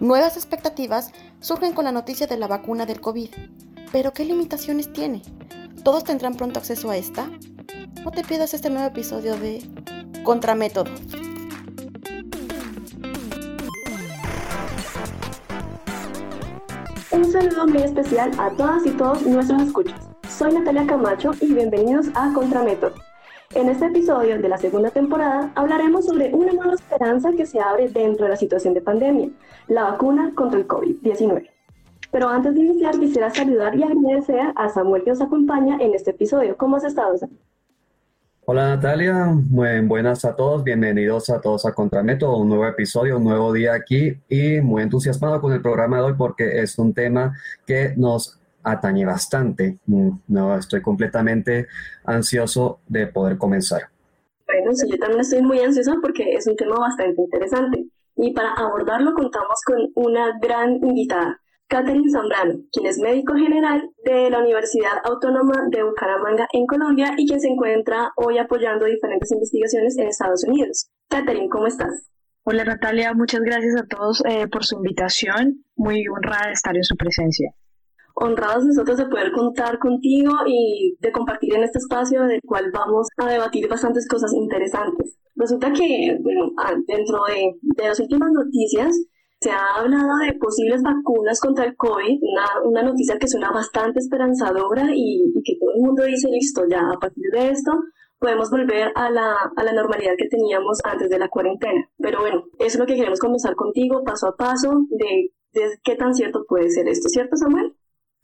Nuevas expectativas surgen con la noticia de la vacuna del COVID. Pero ¿qué limitaciones tiene? ¿Todos tendrán pronto acceso a esta? No te pierdas este nuevo episodio de Contramétodo. Un saludo muy especial a todas y todos nuestros escuchas. Soy Natalia Camacho y bienvenidos a Contramétodo en este episodio de la segunda temporada hablaremos sobre una nueva esperanza que se abre dentro de la situación de pandemia, la vacuna contra el COVID-19. Pero antes de iniciar quisiera saludar y agradecer a Samuel que nos acompaña en este episodio. ¿Cómo has estado, Samuel? Hola Natalia, muy buenas a todos, bienvenidos a todos a Contrameto, un nuevo episodio, un nuevo día aquí y muy entusiasmado con el programa de hoy porque es un tema que nos atañe bastante. Mm, no, estoy completamente ansioso de poder comenzar. Bueno, sí, yo también estoy muy ansiosa porque es un tema bastante interesante. Y para abordarlo contamos con una gran invitada, Catherine Zambrano, quien es médico general de la Universidad Autónoma de Bucaramanga en Colombia y quien se encuentra hoy apoyando diferentes investigaciones en Estados Unidos. Catherine, ¿cómo estás? Hola Natalia, muchas gracias a todos eh, por su invitación. Muy honrada de estar en su presencia honrados nosotros de poder contar contigo y de compartir en este espacio del cual vamos a debatir bastantes cosas interesantes. Resulta que, bueno, ah, dentro de, de las últimas noticias, se ha hablado de posibles vacunas contra el COVID, una, una noticia que suena bastante esperanzadora y, y, que todo el mundo dice, listo, ya a partir de esto podemos volver a la, a la normalidad que teníamos antes de la cuarentena. Pero bueno, eso es lo que queremos comenzar contigo, paso a paso, de, de qué tan cierto puede ser esto, ¿cierto, Samuel?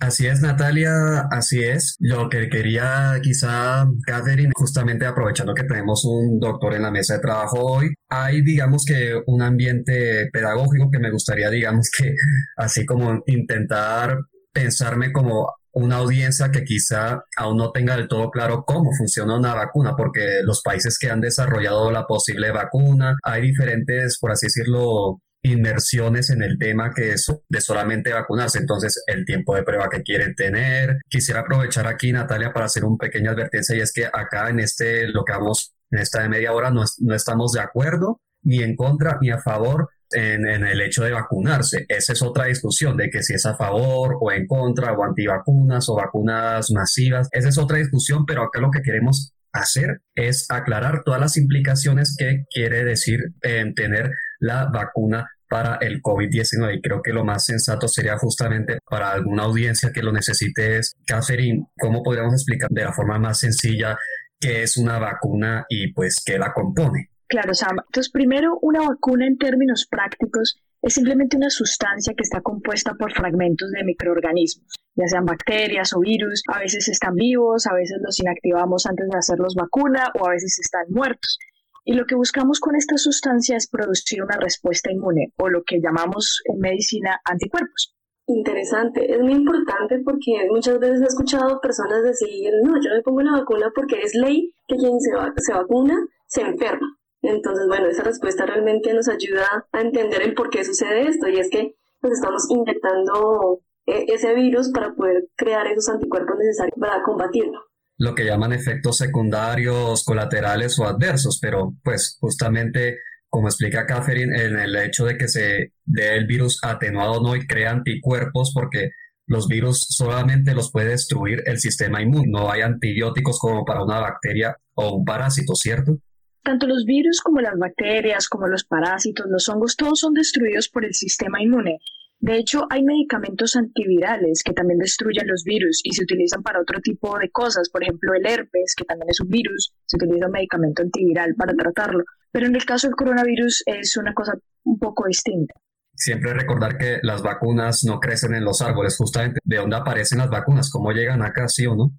Así es, Natalia, así es. Lo que quería quizá, Catherine, justamente aprovechando que tenemos un doctor en la mesa de trabajo hoy, hay, digamos que, un ambiente pedagógico que me gustaría, digamos que, así como intentar pensarme como una audiencia que quizá aún no tenga del todo claro cómo funciona una vacuna, porque los países que han desarrollado la posible vacuna, hay diferentes, por así decirlo, inmersiones en el tema que es de solamente vacunarse, entonces el tiempo de prueba que quieren tener. Quisiera aprovechar aquí, Natalia, para hacer una pequeña advertencia y es que acá en este, lo que vamos, en esta de media hora, no, no estamos de acuerdo ni en contra ni a favor en, en, el hecho de vacunarse. Esa es otra discusión de que si es a favor o en contra o antivacunas o vacunas masivas. Esa es otra discusión, pero acá lo que queremos hacer es aclarar todas las implicaciones que quiere decir en tener la vacuna para el COVID-19 y creo que lo más sensato sería justamente para alguna audiencia que lo necesite es, Catherine, ¿cómo podríamos explicar de la forma más sencilla qué es una vacuna y pues qué la compone? Claro, Sam. Entonces, primero, una vacuna en términos prácticos es simplemente una sustancia que está compuesta por fragmentos de microorganismos, ya sean bacterias o virus. A veces están vivos, a veces los inactivamos antes de hacerlos vacuna o a veces están muertos. Y lo que buscamos con esta sustancia es producir una respuesta inmune o lo que llamamos en medicina anticuerpos. Interesante, es muy importante porque muchas veces he escuchado personas decir, no, yo me pongo la vacuna porque es ley que quien se, se vacuna se enferma. Entonces, bueno, esa respuesta realmente nos ayuda a entender el por qué sucede esto y es que nos estamos inyectando eh, ese virus para poder crear esos anticuerpos necesarios para combatirlo lo que llaman efectos secundarios, colaterales o adversos, pero pues justamente como explica Catherine, en el hecho de que se dé el virus atenuado no y crea anticuerpos porque los virus solamente los puede destruir el sistema inmune, no hay antibióticos como para una bacteria o un parásito, ¿cierto? Tanto los virus como las bacterias, como los parásitos, los hongos, todos son destruidos por el sistema inmune. De hecho, hay medicamentos antivirales que también destruyen los virus y se utilizan para otro tipo de cosas. Por ejemplo, el herpes, que también es un virus, se utiliza un medicamento antiviral para tratarlo. Pero en el caso del coronavirus es una cosa un poco distinta. Siempre recordar que las vacunas no crecen en los árboles, justamente de dónde aparecen las vacunas, cómo llegan acá, sí o no.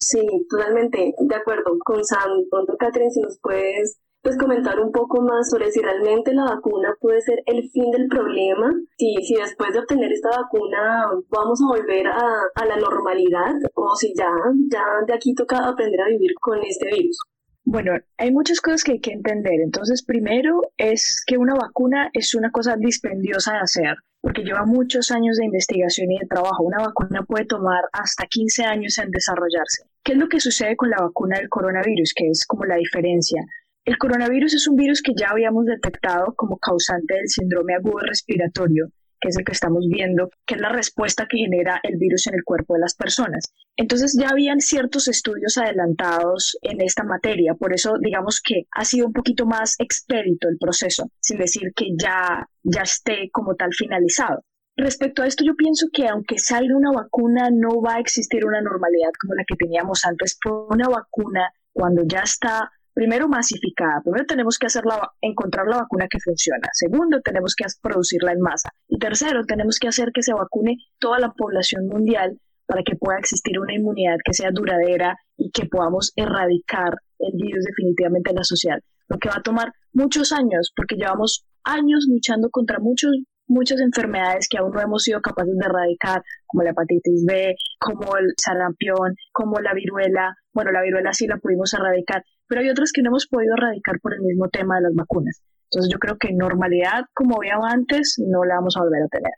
Sí, totalmente de acuerdo con Sam. Pronto, Catherine, si nos puedes pues comentar un poco más sobre si realmente la vacuna puede ser el fin del problema, si, si después de obtener esta vacuna vamos a volver a, la normalidad o si ya, ya de aquí toca aprender a vivir con este virus. Bueno, hay muchas cosas que hay que entender. Entonces, primero es que una vacuna es una cosa dispendiosa de hacer, porque lleva muchos años de investigación y de trabajo. Una vacuna puede tomar hasta 15 años en desarrollarse. ¿Qué es lo que sucede con la vacuna del coronavirus? Que es como la diferencia. El coronavirus es un virus que ya habíamos detectado como causante del síndrome agudo respiratorio, que es el que estamos viendo, que es la respuesta que genera el virus en el cuerpo de las personas. Entonces ya habían ciertos estudios adelantados en esta materia, por eso digamos que ha sido un poquito más expedito el proceso, sin decir que ya, ya esté como tal finalizado. Respecto a esto, yo pienso que aunque salga una vacuna, no va a existir una normalidad como la que teníamos antes. Por una vacuna, cuando ya está primero masificada. Primero tenemos que hacerla, encontrar la vacuna que funciona. Segundo, tenemos que producirla en masa. Y tercero, tenemos que hacer que se vacune toda la población mundial para que pueda existir una inmunidad que sea duradera y que podamos erradicar el virus definitivamente en la sociedad. Lo que va a tomar muchos años, porque llevamos años luchando contra muchos, muchas enfermedades que aún no hemos sido capaces de erradicar, como la hepatitis B, como el sarampión, como la viruela. Bueno, la viruela sí la pudimos erradicar, pero hay otras que no hemos podido erradicar por el mismo tema de las vacunas. Entonces yo creo que normalidad, como había antes, no la vamos a volver a tener.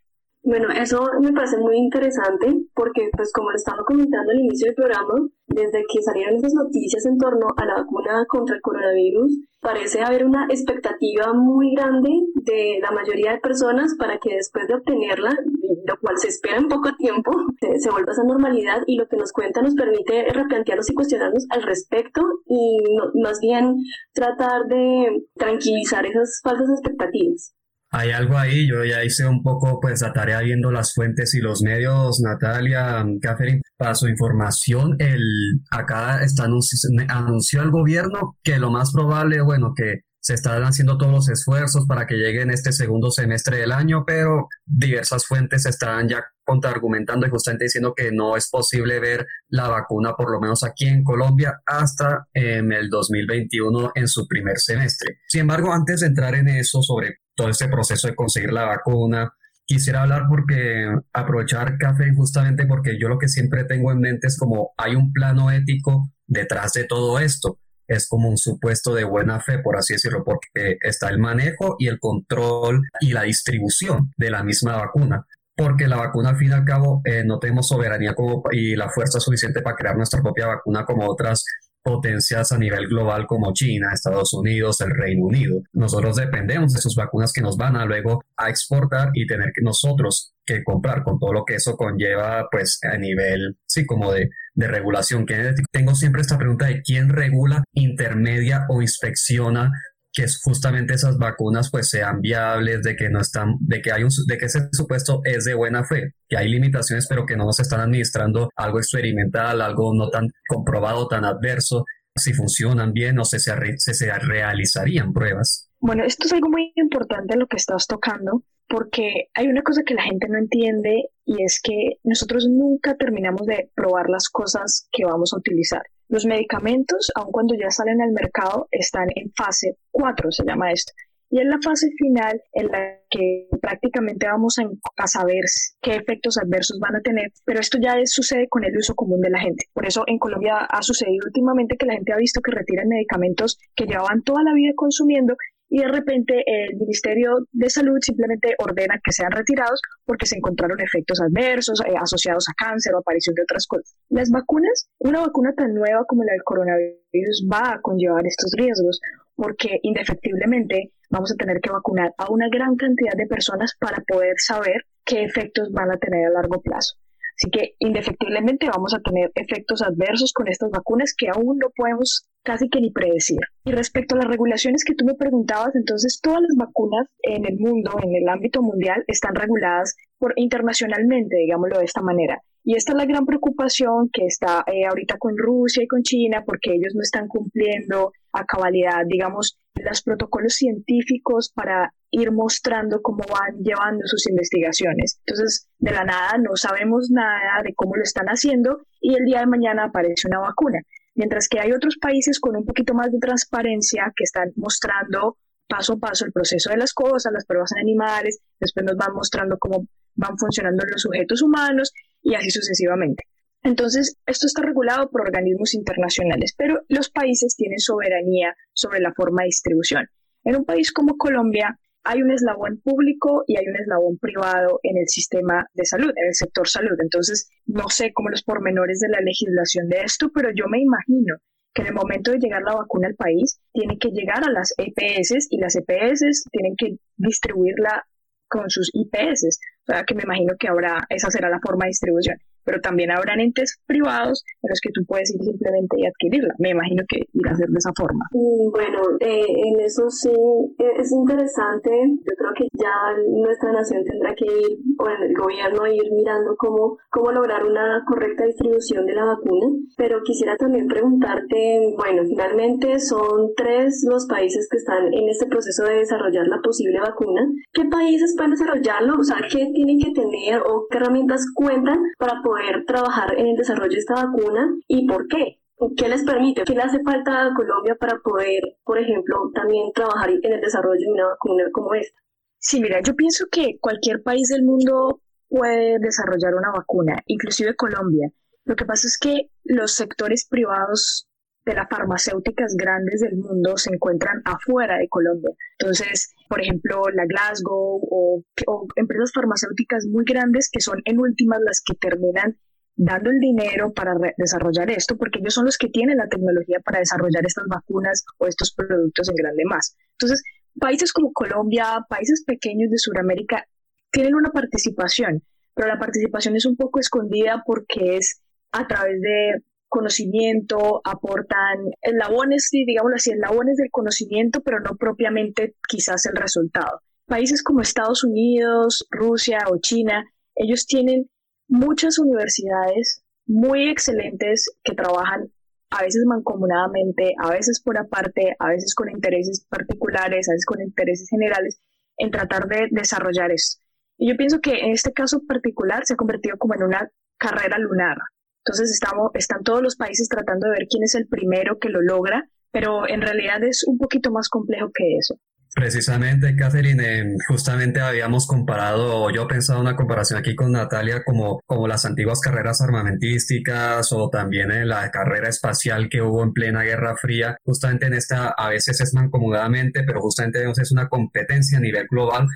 Bueno, eso me parece muy interesante porque, pues como lo estaba comentando al inicio del programa, desde que salieron esas noticias en torno a la vacuna contra el coronavirus, parece haber una expectativa muy grande de la mayoría de personas para que después de obtenerla, lo cual se espera en poco tiempo, se, vuelva a esa normalidad y lo que nos cuenta nos permite replantearnos y cuestionarnos al respecto y más bien tratar de tranquilizar esas falsas expectativas. Hay algo ahí, yo ya hice un poco pues la tarea viendo las fuentes y los medios, Natalia, Catherine, para su información, el, acá está anunció el gobierno que lo más probable, bueno, que se están haciendo todos los esfuerzos para que llegue en este segundo semestre del año, pero diversas fuentes están ya contraargumentando y justamente diciendo que no es posible ver la vacuna, por lo menos aquí en Colombia, hasta en el 2021 en su primer semestre. Sin embargo, antes de entrar en eso sobre todo este proceso de conseguir la vacuna. Quisiera hablar porque aprovechar café justamente porque yo lo que siempre tengo en mente es como hay un plano ético detrás de todo esto. Es como un supuesto de buena fe, por así decirlo, porque está el manejo y el control y la distribución de la misma vacuna porque la vacuna al fin y al cabo eh, no tenemos soberanía y la fuerza suficiente para crear nuestra propia vacuna como otras potencias a nivel global como China, Estados Unidos, el Reino Unido. Nosotros dependemos de sus vacunas que nos van a luego a exportar y tener que nosotros que comprar con todo lo que eso conlleva pues a nivel sí como de, de regulación. Tengo siempre esta pregunta de quién regula, intermedia o inspecciona que justamente esas vacunas pues sean viables, de que no están, de que hay un, de que ese supuesto es de buena fe, que hay limitaciones pero que no nos están administrando algo experimental, algo no tan comprobado, tan adverso, si funcionan bien o se, se, se realizarían pruebas. Bueno, esto es algo muy importante lo que estás tocando, porque hay una cosa que la gente no entiende y es que nosotros nunca terminamos de probar las cosas que vamos a utilizar. Los medicamentos, aun cuando ya salen al mercado, están en fase 4, se llama esto. Y es la fase final en la que prácticamente vamos a, saber qué efectos adversos van a tener, pero esto ya sucede con el uso común de la gente. Por eso en Colombia ha sucedido últimamente que la gente ha visto que retiran medicamentos que llevaban toda la vida consumiendo y de repente el Ministerio de Salud simplemente ordena que sean retirados porque se encontraron efectos adversos eh, asociados a cáncer o aparición de otras cosas. Las vacunas, una vacuna tan nueva como la del coronavirus va a conllevar estos riesgos porque indefectiblemente vamos a tener que vacunar a una gran cantidad de personas para poder saber qué efectos van a tener a largo plazo. Así que indefectiblemente vamos a tener efectos adversos con estas vacunas que aún no podemos casi que ni predecir. Y respecto a las regulaciones que tú me preguntabas, entonces todas las vacunas en el mundo, en el ámbito mundial, están reguladas por internacionalmente, digámoslo de esta manera. Y esta es la gran preocupación que está eh, ahorita con Rusia y con China porque ellos no están cumpliendo a cabalidad, digamos, los protocolos científicos para ir mostrando cómo van llevando sus investigaciones. Entonces, de la nada no sabemos nada de cómo lo están haciendo y el día de mañana aparece una vacuna. Mientras que hay otros países con un poquito más de transparencia que están mostrando paso a paso el proceso de las cosas, las pruebas en animales, después nos van mostrando cómo van funcionando los sujetos humanos y así sucesivamente. Entonces, esto está regulado por organismos internacionales, pero los países tienen soberanía sobre la forma de distribución. En un país como Colombia, hay un eslabón público y hay un eslabón privado en el sistema de salud, en el sector salud. Entonces, no sé cómo los pormenores de la legislación de esto, pero yo me imagino que en el momento de llegar la vacuna al país, tiene que llegar a las EPS y las EPS tienen que distribuirla con sus IPS. O sea, que me imagino que ahora esa será la forma de distribución pero también habrán entes privados en los que tú puedes ir simplemente y adquirirla. Me imagino que irá a ser de esa forma. Mm, bueno, eh, en eso sí e, es interesante. Yo creo que ya nuestra nación tendrá que ir, o en el gobierno, ir mirando cómo, cómo lograr una correcta distribución de la vacuna. Pero quisiera también preguntarte, bueno, finalmente son tres los países que están en este proceso de desarrollar la posible vacuna. ¿Qué países pueden desarrollarlo? O sea, ¿qué tienen que tener o qué herramientas cuentan para poder trabajar en el desarrollo de esta vacuna y por qué. ¿Qué les permite? ¿Qué le hace falta a Colombia para poder, por ejemplo, también trabajar en el desarrollo de una vacuna como esta? Sí, mira, yo pienso que cualquier país del mundo puede desarrollar una vacuna, inclusive Colombia. Lo que pasa es que los sectores privados de las farmacéuticas grandes del mundo se encuentran afuera de Colombia. Entonces, por ejemplo, la Glasgow o, empresas farmacéuticas muy grandes que son en últimas las que terminan dando el dinero para desarrollar esto, porque ellos son los que tienen la tecnología para desarrollar estas vacunas o estos productos en grande más. Entonces, países como Colombia, países pequeños de Sudamérica, tienen una participación, pero la participación es un poco escondida porque es a través de conocimiento, aportan eslabones, digámoslo así, eslabones del conocimiento, pero no propiamente quizás el resultado. Países como Estados Unidos, Rusia o China, ellos tienen muchas universidades muy excelentes que trabajan a veces mancomunadamente, a veces por aparte, a veces con intereses particulares, a veces con intereses generales, en tratar de desarrollar esto. Y yo pienso que en este caso particular se ha convertido como en una carrera lunar, entonces estamos, están todos los países tratando de ver quién es el primero que lo logra, pero en realidad es un poquito más complejo que eso. Precisamente, Catherine, justamente habíamos comparado, yo he pensado una comparación aquí con Natalia, como, como las antiguas carreras armamentísticas o también en la carrera espacial que hubo en plena Guerra Fría. Justamente en esta a veces es mancomodamente, pero justamente es una competencia a nivel global,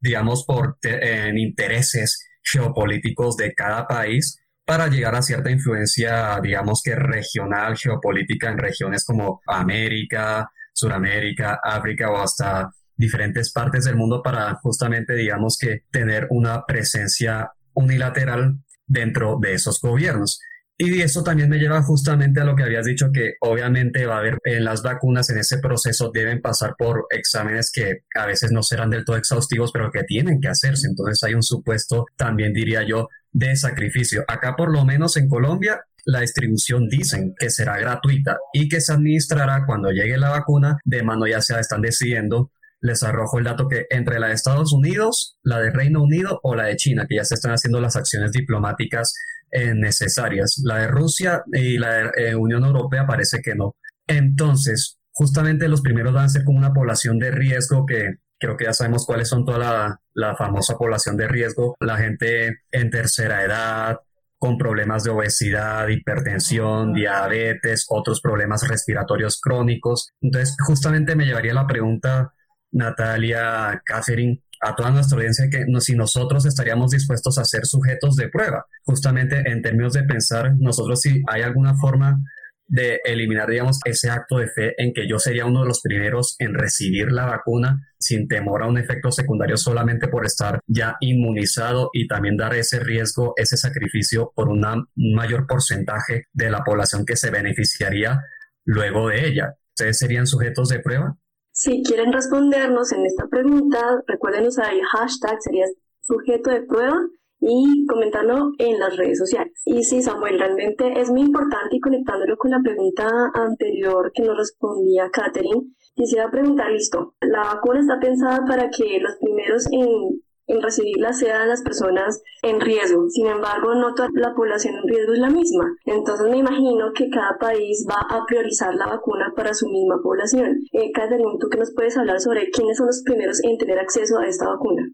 digamos, por en intereses geopolíticos de cada país para llegar a cierta influencia, digamos que regional, geopolítica en regiones como América, Suramérica, África o hasta diferentes partes del mundo para justamente, digamos que tener una presencia unilateral dentro de esos gobiernos. Y eso también me lleva justamente a lo que habías dicho, que obviamente va a haber en las vacunas, en ese proceso deben pasar por exámenes que a veces no serán del todo exhaustivos, pero que tienen que hacerse. Entonces hay un supuesto, también diría yo, de sacrificio. Acá por lo menos en Colombia la distribución dicen que será gratuita y que se administrará cuando llegue la vacuna de mano ya sea están decidiendo les arrojo el dato que entre la de Estados Unidos, la de Reino Unido o la de China, que ya se están haciendo las acciones diplomáticas eh, necesarias. La de Rusia y la de eh, Unión Europea parece que no. Entonces, justamente los primeros van a ser como una población de riesgo que creo que ya sabemos cuáles son toda la, famosa población de riesgo, la gente en tercera edad, con problemas de obesidad, hipertensión, diabetes, otros problemas respiratorios crónicos. Entonces, justamente me llevaría la pregunta, Natalia, Catherine, a toda nuestra audiencia, que si nosotros estaríamos dispuestos a ser sujetos de prueba, justamente en términos de pensar nosotros si hay alguna forma de eliminar, digamos, ese acto de fe en que yo sería uno de los primeros en recibir la vacuna sin temor a un efecto secundario solamente por estar ya inmunizado y también dar ese riesgo, ese sacrificio por un mayor porcentaje de la población que se beneficiaría luego de ella. ¿Ustedes serían sujetos de prueba? Si quieren respondernos en esta pregunta, recuerden usar el hashtag, sería sujeto de prueba y comentarlo en las redes sociales. Y sí, Samuel, realmente es muy importante y conectándolo con la pregunta anterior que nos respondía Catherine, quisiera preguntar, listo, la vacuna está pensada para que los primeros en, en recibirla sean las personas en riesgo. Sin embargo, no toda la población en riesgo es la misma. Entonces me imagino que cada país va a priorizar la vacuna para su misma población. Eh, Catherine, ¿tú qué nos puedes hablar sobre quiénes son los primeros en tener acceso a esta vacuna?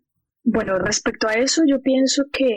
Bueno, respecto a eso, yo pienso que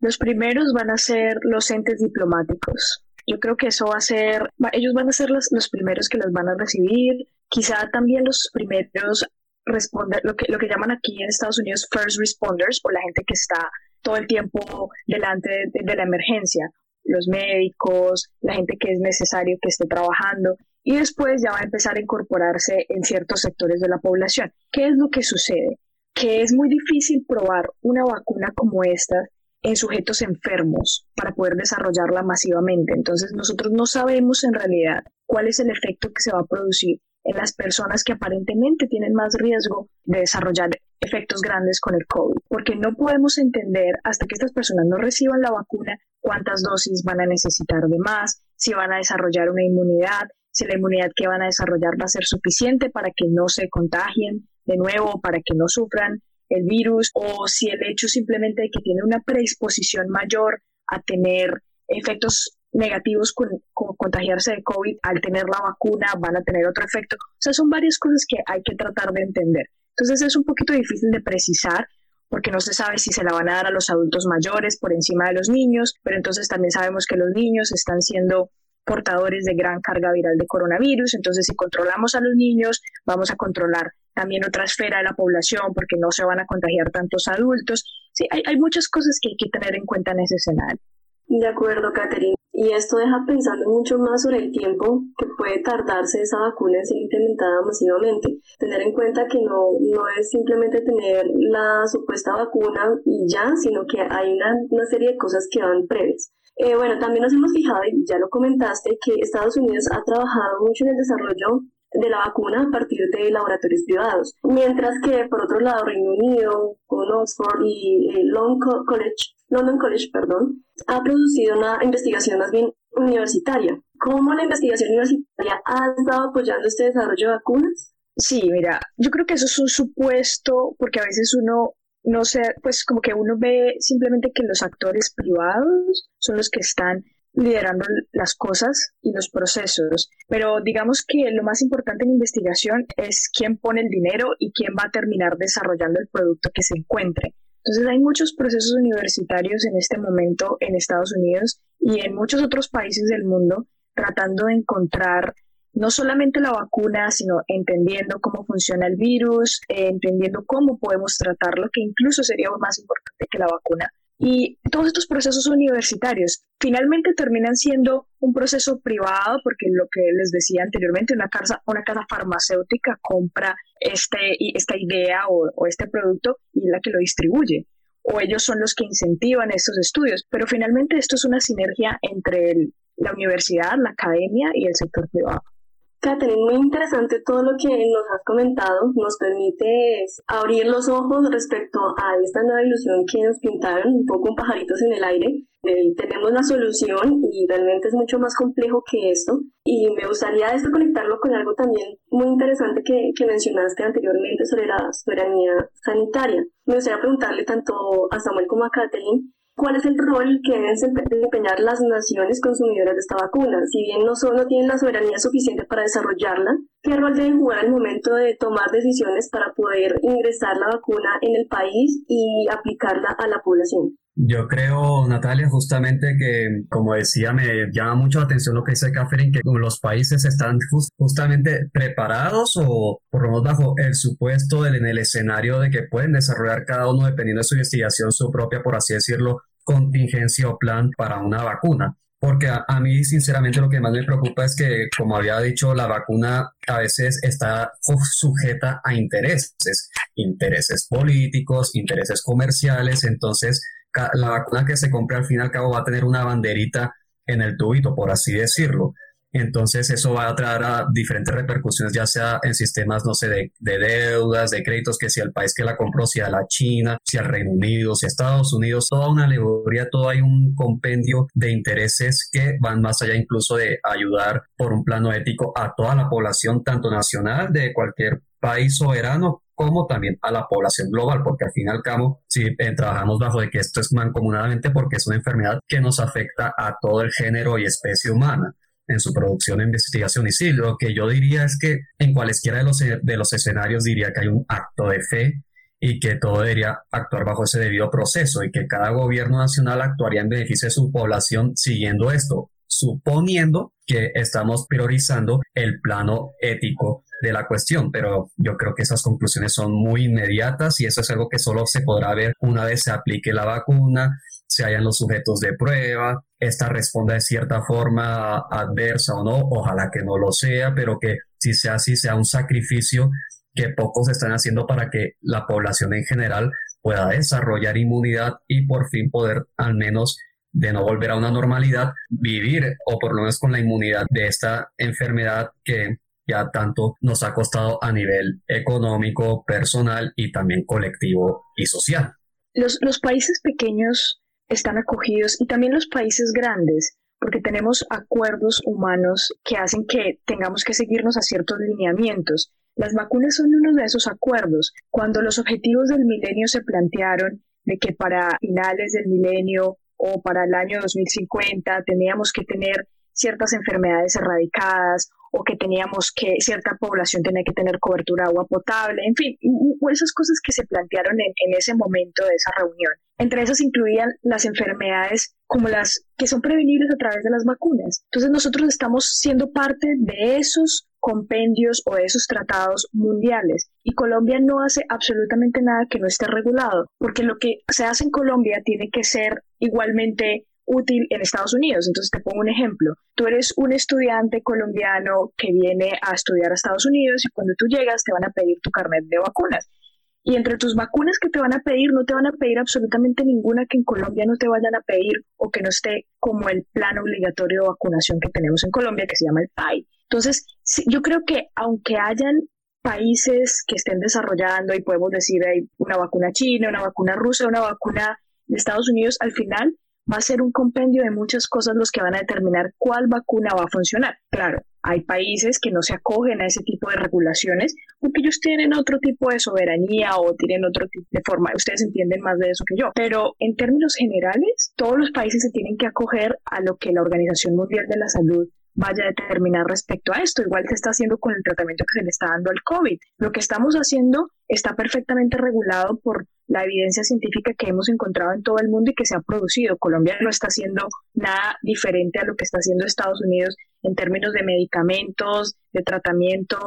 los primeros van a ser los entes diplomáticos. Yo creo que eso va a ser, ellos van a ser los, los primeros que los van a recibir, quizá también los primeros responder, lo que, lo que llaman aquí en Estados Unidos first responders, o la gente que está todo el tiempo delante de, de la emergencia, los médicos, la gente que es necesario que esté trabajando, y después ya va a empezar a incorporarse en ciertos sectores de la población. ¿Qué es lo que sucede? Que es muy difícil probar una vacuna como esta en sujetos enfermos para poder desarrollarla masivamente. Entonces nosotros no sabemos en realidad cuál es el efecto que se va a producir en las personas que aparentemente tienen más riesgo de desarrollar efectos grandes con el COVID, porque no podemos entender hasta que estas personas no reciban la vacuna cuántas dosis van a necesitar de más, si van a desarrollar una inmunidad, si la inmunidad que van a desarrollar va a ser suficiente para que no se contagien de nuevo, para que no sufran el virus, o si el hecho simplemente de que tiene una predisposición mayor a tener efectos negativos con, contagiarse de COVID, al tener la vacuna van a tener otro efecto. O sea, son varias cosas que hay que tratar de entender. Entonces es un poquito difícil de precisar porque no se sabe si se la van a dar a los adultos mayores por encima de los niños, pero entonces también sabemos que los niños están siendo portadores de gran carga viral de coronavirus, entonces si controlamos a los niños, vamos a controlar también otra esfera de la población porque no se van a contagiar tantos adultos. Sí, hay, hay muchas cosas que hay que tener en cuenta en ese escenario. De acuerdo, Catherine. Y esto deja pensando mucho más sobre el tiempo que puede tardarse esa vacuna en ser implementada masivamente. Tener en cuenta que no, no es simplemente tener la supuesta vacuna y ya, sino que hay una, una serie de cosas que van previas. Eh, bueno, también nos hemos fijado, y ya lo comentaste, que Estados Unidos ha trabajado mucho en el desarrollo de la vacuna a partir de laboratorios privados, mientras que por otro lado Reino Unido, con Oxford y eh, London College, London College, perdón, ha producido una investigación más bien universitaria. ¿Cómo la investigación universitaria ha estado apoyando este desarrollo de vacunas? Sí, mira, yo creo que eso es un supuesto, porque a veces uno no sé, pues como que uno ve simplemente que los actores privados son los que están liderando las cosas y los procesos. Pero digamos que lo más importante en investigación es quién pone el dinero y quién va a terminar desarrollando el producto que se encuentre. Entonces hay muchos procesos universitarios en este momento en Estados Unidos y en muchos otros países del mundo tratando de encontrar no solamente la vacuna, sino entendiendo cómo funciona el virus, eh, entendiendo cómo podemos tratarlo, que incluso sería más importante que la vacuna. Y todos estos procesos universitarios finalmente terminan siendo un proceso privado porque lo que les decía anteriormente, una casa, una casa farmacéutica compra este, esta idea o, este producto y es la que lo distribuye o ellos son los que incentivan estos estudios, pero finalmente esto es una sinergia entre la universidad, la academia y el sector privado. Catherine, muy interesante todo lo que nos has comentado. Nos permite abrir los ojos respecto a esta nueva ilusión que nos pintaron, un poco un pajaritos en el aire. Eh, tenemos la solución y realmente es mucho más complejo que esto. Y me gustaría esto conectarlo con algo también muy interesante que, que mencionaste anteriormente sobre la soberanía sanitaria. Me gustaría preguntarle tanto a Samuel como a Catherine cuál es el rol que deben desempeñar las naciones consumidoras de esta vacuna. Si bien no, solo tienen la soberanía suficiente para desarrollarla, ¿qué rol deben jugar al momento de tomar decisiones para poder ingresar la vacuna en el país y aplicarla a la población? Yo creo, Natalia, justamente que, como decía, me llama mucho la atención lo que dice Catherine, que los países están justamente preparados o por lo menos bajo el supuesto en el escenario de que pueden desarrollar cada uno, dependiendo de su investigación, su propia, por así decirlo, contingencia o plan para una vacuna. Porque a, mí, sinceramente, lo que más me preocupa es que, como había dicho, la vacuna a veces está sujeta a intereses, intereses políticos, intereses comerciales. Entonces, la vacuna que se compre al fin y al cabo va a tener una banderita en el tubito, por así decirlo. Entonces eso va a traer a diferentes repercusiones, ya sea en sistemas, no sé, de, deudas, de créditos, que si el país que la compró, si a la China, si al Reino Unido, si a Estados Unidos, toda una alegoría, todo hay un compendio de intereses que van más allá incluso de ayudar por un plano ético a toda la población, tanto nacional de cualquier país soberano como también a la población global, porque al fin y al cabo, si eh, trabajamos bajo de que esto es mancomunadamente porque es una enfermedad que nos afecta a todo el género y especie humana en su producción e investigación. Y sí, lo que yo diría es que en cualesquiera de los, de los escenarios diría que hay un acto de fe y que todo debería actuar bajo ese debido proceso y que cada gobierno nacional actuaría en beneficio de su población siguiendo esto, suponiendo que estamos priorizando el plano ético de la cuestión, pero yo creo que esas conclusiones son muy inmediatas y eso es algo que solo se podrá ver una vez se aplique la vacuna, se hayan los sujetos de prueba, esta responda de cierta forma adversa o no, ojalá que no lo sea, pero que si sea así, sea un sacrificio que pocos están haciendo para que la población en general pueda desarrollar inmunidad y por fin poder al menos de no volver a una normalidad, vivir o por lo menos con la inmunidad de esta enfermedad que ya tanto nos ha costado a nivel económico, personal y también colectivo y social. Los, los países pequeños están acogidos y también los países grandes porque tenemos acuerdos humanos que hacen que tengamos que seguirnos a ciertos lineamientos. Las vacunas son uno de esos acuerdos. Cuando los objetivos del milenio se plantearon de que para finales del milenio o para el año 2050 teníamos que tener ciertas enfermedades erradicadas o que teníamos que cierta población tenía que tener cobertura de agua potable, en fin, esas cosas que se plantearon en, ese momento de esa reunión. Entre esas incluían las enfermedades como las que son prevenibles a través de las vacunas. Entonces nosotros estamos siendo parte de esos compendios o de esos tratados mundiales. Y Colombia no hace absolutamente nada que no esté regulado, porque lo que se hace en Colombia tiene que ser igualmente útil en Estados Unidos. Entonces te pongo un ejemplo. Tú eres un estudiante colombiano que viene a estudiar a Estados Unidos y cuando tú llegas te van a pedir tu carnet de vacunas. Y entre tus vacunas que te van a pedir, no te van a pedir absolutamente ninguna que en Colombia no te vayan a pedir o que no esté como el plan obligatorio de vacunación que tenemos en Colombia, que se llama el PAI. Entonces, yo creo que aunque hayan países que estén desarrollando y podemos decir hay una vacuna china, una vacuna rusa, una vacuna de Estados Unidos, al final va a ser un compendio de muchas cosas los que van a determinar cuál vacuna va a funcionar. Claro, hay países que no se acogen a ese tipo de regulaciones porque ellos tienen otro tipo de soberanía o tienen otro tipo de forma. Ustedes entienden más de eso que yo. Pero en términos generales, todos los países se tienen que acoger a lo que la Organización Mundial de la Salud vaya a determinar respecto a esto, igual que está haciendo con el tratamiento que se le está dando al COVID. Lo que estamos haciendo está perfectamente regulado por la evidencia científica que hemos encontrado en todo el mundo y que se ha producido. Colombia no está haciendo nada diferente a lo que está haciendo Estados Unidos en términos de medicamentos, de tratamiento,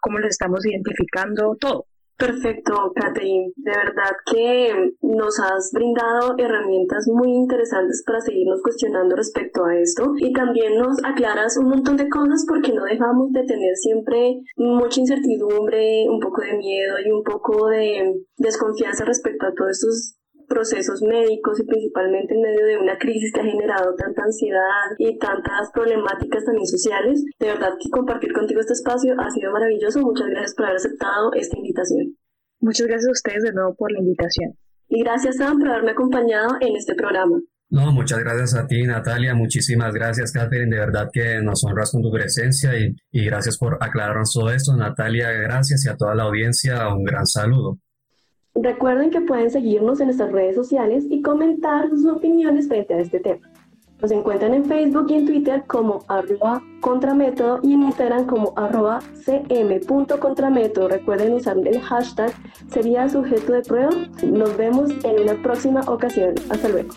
cómo los estamos identificando, todo. Perfecto, Catherine. De verdad que nos has brindado herramientas muy interesantes para seguirnos cuestionando respecto a esto y también nos aclaras un montón de cosas porque no dejamos de tener siempre mucha incertidumbre, un poco de miedo y un poco de desconfianza respecto a todos estos procesos médicos y principalmente en medio de una crisis que ha generado tanta ansiedad y tantas problemáticas también sociales. De verdad que compartir contigo este espacio ha sido maravilloso. Muchas gracias por haber aceptado esta invitación. Muchas gracias a ustedes de nuevo por la invitación. Y gracias, Sam, por haberme acompañado en este programa. No, muchas gracias a ti, Natalia. Muchísimas gracias, Catherine. De verdad que nos honras con tu presencia y, y gracias por aclararnos todo esto. Natalia, gracias y a toda la audiencia un gran saludo. Recuerden que pueden seguirnos en nuestras redes sociales y comentar sus opiniones frente a este tema. Nos encuentran en Facebook y en Twitter como arroba contramétodo y en Instagram como arroba cm.contramétodo. Recuerden usar el hashtag sería sujeto de prueba. Nos vemos en una próxima ocasión. Hasta luego.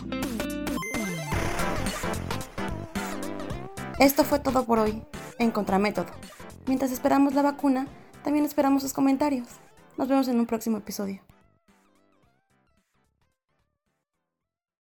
Esto fue todo por hoy en Contramétodo. Mientras esperamos la vacuna, también esperamos sus comentarios. Nos vemos en un próximo episodio.